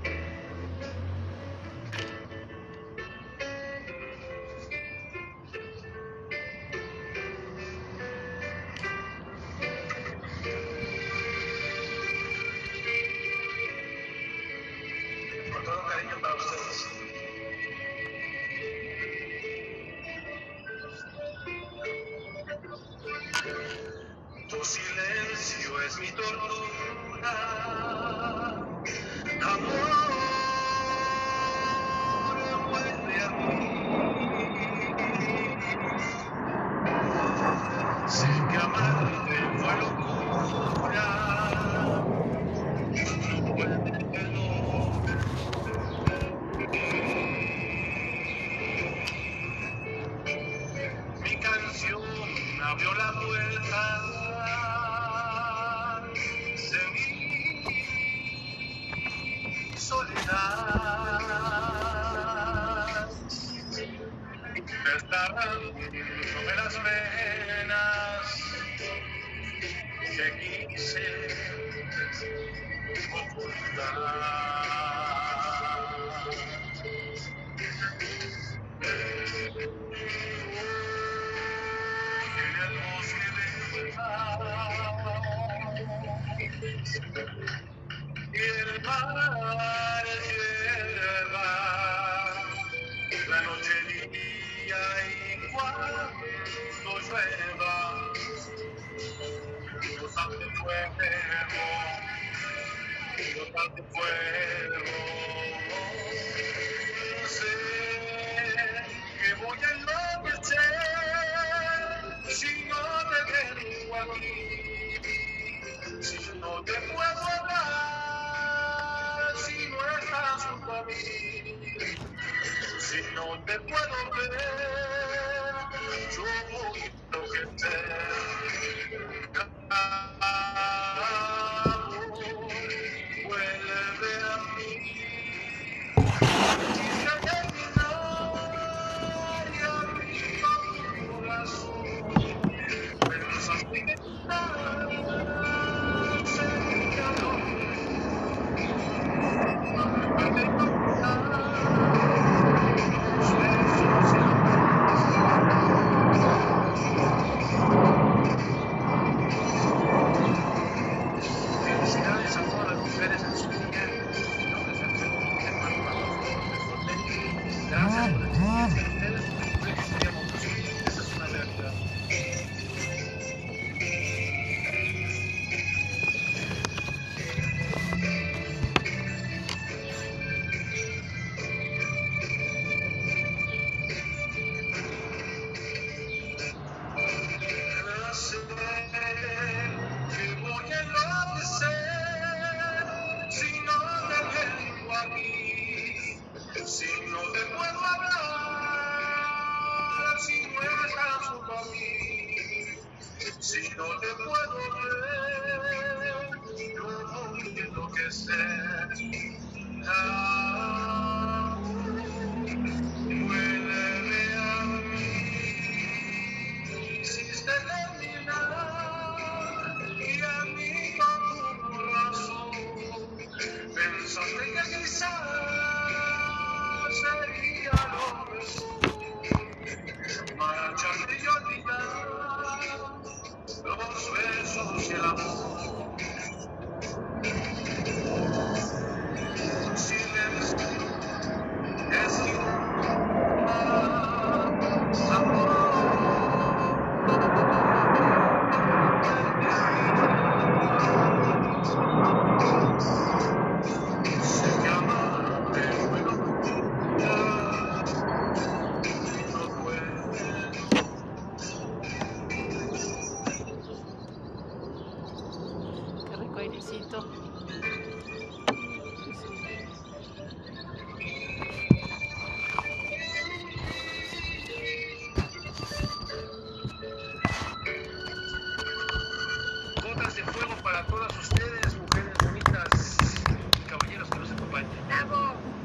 S2: problem.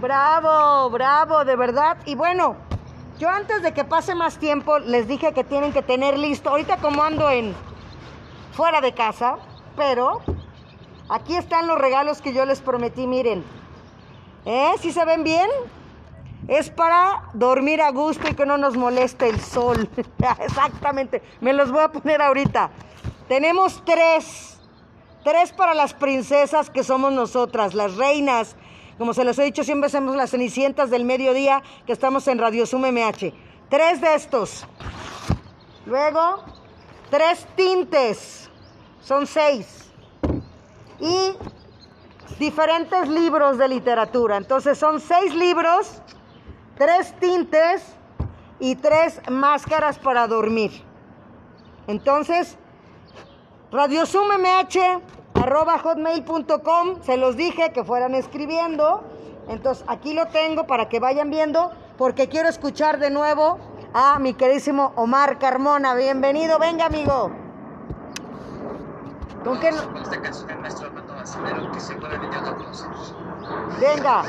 S2: Bravo, bravo, de verdad. Y bueno, yo antes de que pase más tiempo les dije que tienen que tener listo. Ahorita como ando en fuera de casa, pero aquí están los regalos que yo les prometí, miren. ¿Eh? ¿Sí se ven bien? Es para dormir a gusto y que no nos moleste el sol. *laughs* Exactamente. Me los voy a poner ahorita. Tenemos tres. Tres para las princesas que somos nosotras, las reinas. Como se les he dicho, siempre somos las cenicientas del mediodía que estamos en Radio Sum MH. Tres de estos. Luego, tres tintes. Son seis. Y diferentes libros de literatura. Entonces son seis libros, tres tintes y tres máscaras para dormir. Entonces, radiosumMH arroba hotmail.com, se los dije que fueran escribiendo. Entonces aquí lo tengo para que vayan viendo, porque quiero escuchar de nuevo a mi queridísimo Omar Carmona. Bienvenido, venga amigo. ¿Con qué? no-
S6: Con esta canción del maestro Armando Manzanero que seguramente.
S2: Venga.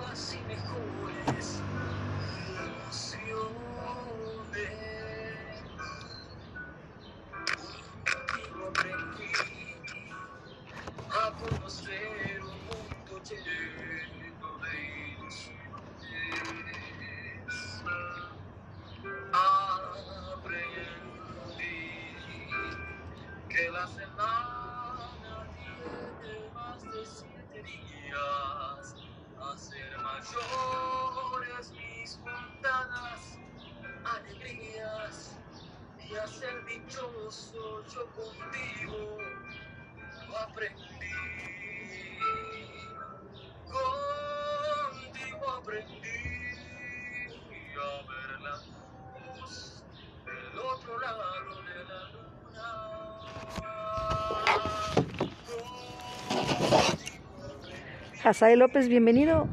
S7: Nuevas y mejores
S2: Hazael López, bienvenido.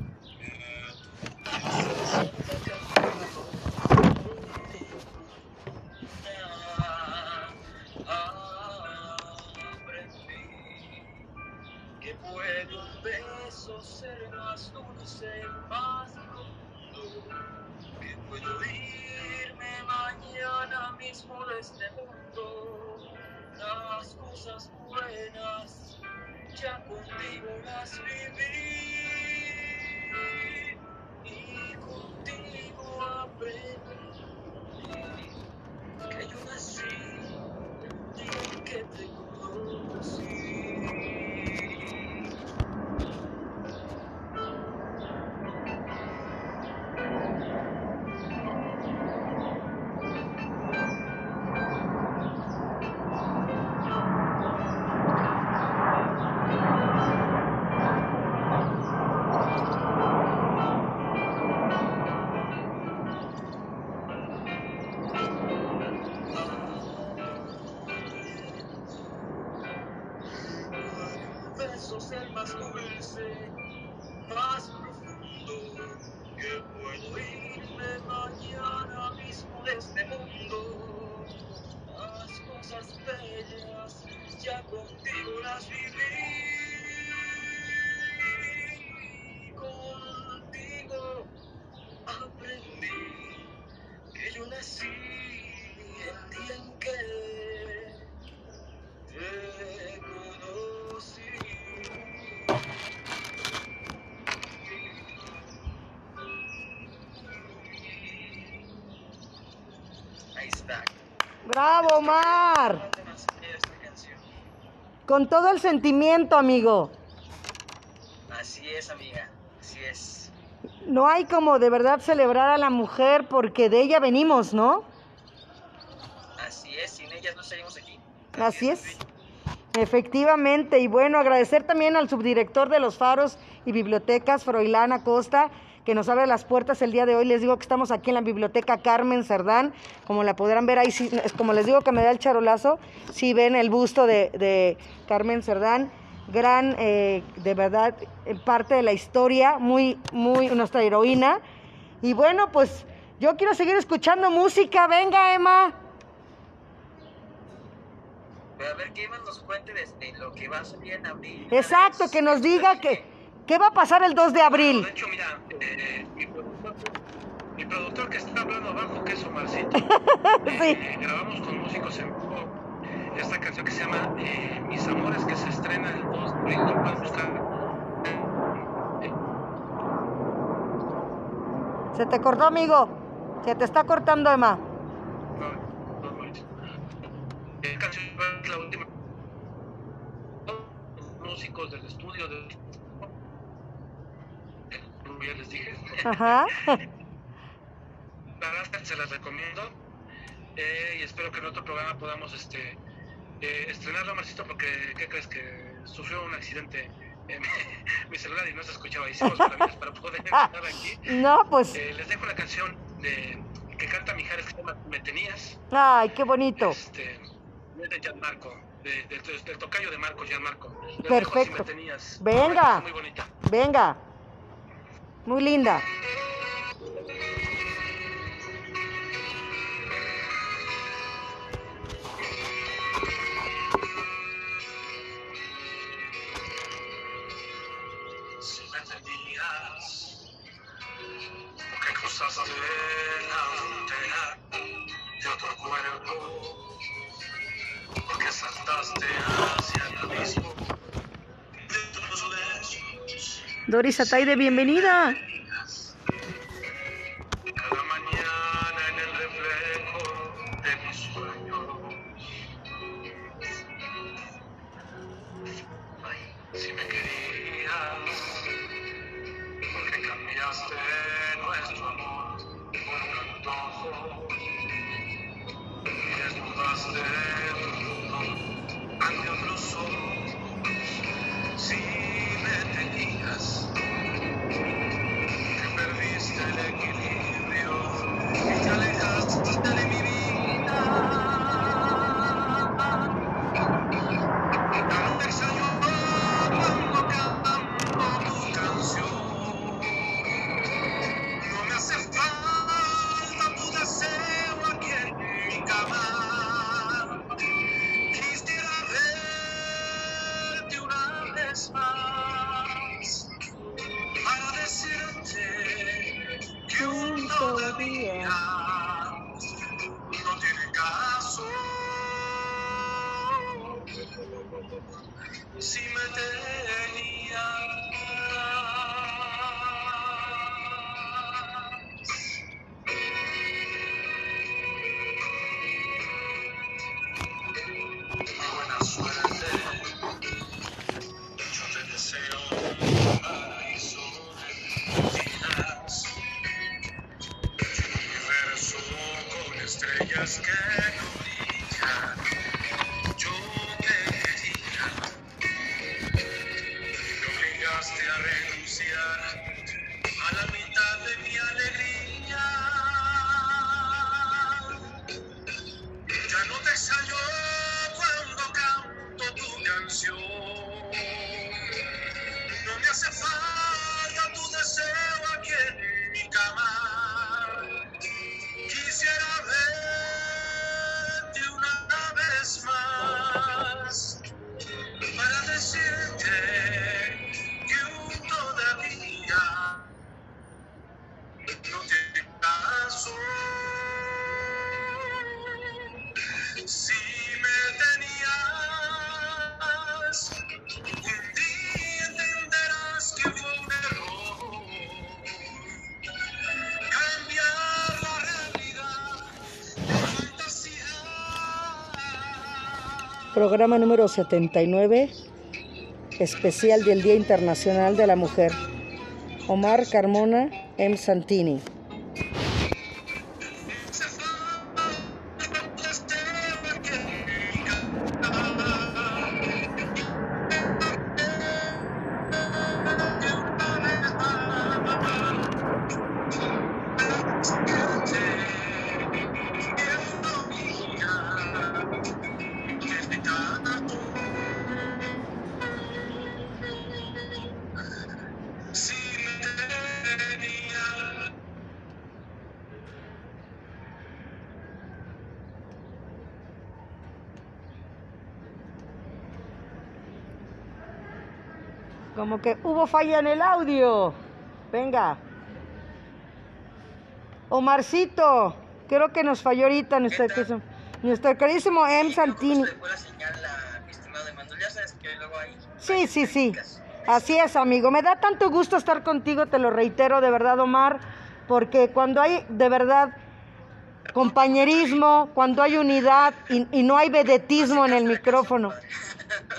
S2: Con todo el sentimiento, amigo.
S6: Así es, amiga. Así es.
S2: No hay como de verdad celebrar a la mujer porque de ella venimos, ¿no?
S6: Así es. Sin ellas no estaríamos aquí.
S2: Así es. Efectivamente. Y bueno, agradecer también al subdirector de los faros
S4: y bibliotecas, Froilán Acosta, que nos abre las puertas el día de hoy. Les digo que estamos aquí en la biblioteca Carmen Cerdán, como la podrán ver ahí, como les digo que me da el charolazo, si ven el busto de, de Carmen Cerdán, gran, eh, de verdad, eh, parte de la historia, muy, muy, nuestra heroína. Y bueno, pues yo quiero seguir escuchando música, venga Emma.
S6: Pero a ver, que Emma nos cuente desde lo que va a salir en abril.
S4: Exacto, que nos diga que, qué va a pasar el 2 de abril.
S2: De hecho, mira, eh, mi, productor, mi productor que está hablando abajo, que es Omarcito, *laughs*
S4: Sí.
S2: eh, grabamos con músicos en esta canción que se llama eh, Mis Amores, que se estrena el 2 de abril, lo pueden buscar. Eh,
S4: Se te cortó, amigo. Se te está cortando, Emma. Ajá. *laughs*
S2: La verdad se las recomiendo eh, y espero que en otro programa podamos este eh, estrenarlo, Marcito, porque ¿qué crees? Que sufrió un accidente en *laughs* mi celular y no se escuchaba. Hicimos *laughs* maravillas para poder estar aquí.
S4: No, pues,
S2: Eh, les dejo la canción de, que canta Mijares que se llama Me Tenías.
S4: ay, qué bonito.
S2: Este, es de Gianmarco, de, de- de- del tocayo de Marco, Gianmarco. Les dejo
S4: Perfecto.
S2: Así Me Tenías.
S4: Venga.
S2: Muy bonita.
S4: Venga. Muy linda.
S8: Porque saltaste hacia el abismo
S4: Doris Ataide, bienvenida. Programa número 79, especial del Día Internacional de la Mujer. Omar Carmona M. Santini.
S2: Que hubo falla en el audio. Venga. Omarcito, creo que nos falló ahorita nuestro, nuestro queridísimo M. Santini.
S6: Luego hay...
S2: Sí, sí, sí. Así es, amigo. Me da tanto gusto estar contigo, te lo reitero de verdad, Omar, porque cuando hay de verdad compañerismo, cuando hay unidad y, y no hay vedetismo en el micrófono,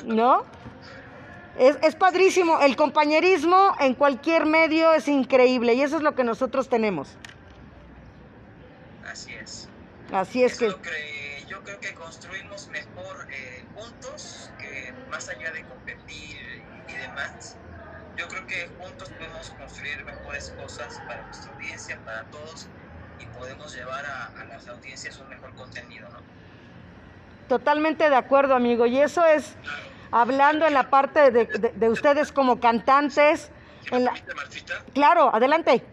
S2: ¿no? Es, es padrísimo. El compañerismo en cualquier medio es increíble y eso es lo que nosotros tenemos.
S6: Así es.
S2: Así es
S6: Es
S2: que...
S6: que yo creo que construimos mejor eh, juntos, que más allá de competir y demás. Yo creo que juntos podemos construir mejores cosas para nuestra audiencia, para todos, y podemos llevar a, a las audiencias un mejor contenido, ¿no?
S2: Totalmente de acuerdo, amigo. Y eso es hablando en la parte de, de- de ustedes como cantantes.
S4: ¿Sí me
S2: En la... Claro, adelante.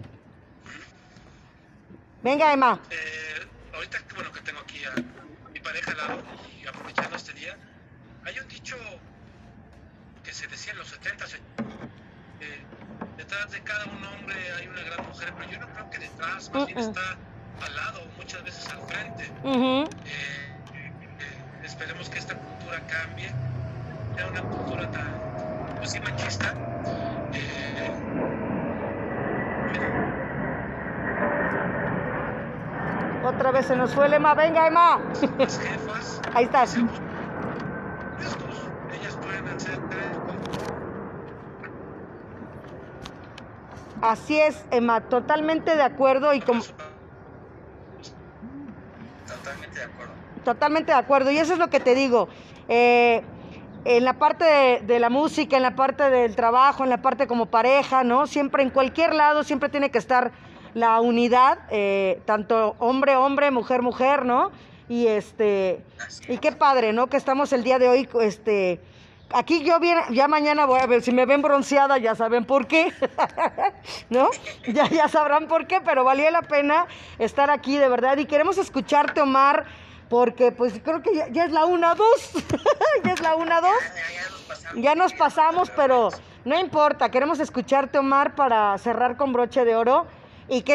S2: Venga, Emma.
S4: Eh, ahorita bueno que tengo aquí a mi pareja al lado y aprovechando este día, hay un dicho que se decía en los 70 detrás de cada un hombre hay una gran mujer, pero yo no creo que detrás, más bien
S2: Mm-mm.
S4: está al lado, muchas veces al frente.
S2: Ujú.
S4: Eh, eh, esperemos que esta cultura cambie, sea una cultura tan, pues sí, machista. Eh,
S2: Otra vez se nos fue el Emma. Venga, Emma.
S4: las jefas
S2: Ahí estás.
S4: honestos, ellas pueden hacer
S2: Así es, Emma. Totalmente de acuerdo y como...
S6: Totalmente de acuerdo.
S2: Totalmente de acuerdo. Y eso es lo que te digo. Eh, en la parte de, la música, en la parte del trabajo, en la parte como pareja, ¿no? Siempre, en cualquier lado, siempre tiene que estar la unidad, eh, tanto hombre, hombre, mujer, mujer, ¿no? Y este, y qué padre, ¿no? Que estamos el día de hoy, este, aquí yo bien, ya mañana voy a ver, si me ven bronceada ya saben por qué, *laughs* ¿no? Ya, ya sabrán por qué, pero valió la pena estar aquí, de verdad, y queremos escucharte, Omar, porque pues creo que ya, ya es la una, dos, *laughs* ya es la una, dos.
S6: Ya, ya nos pasamos.
S2: Ya nos pasamos, pero no importa, queremos escucharte, Omar, para cerrar con broche de oro. Y que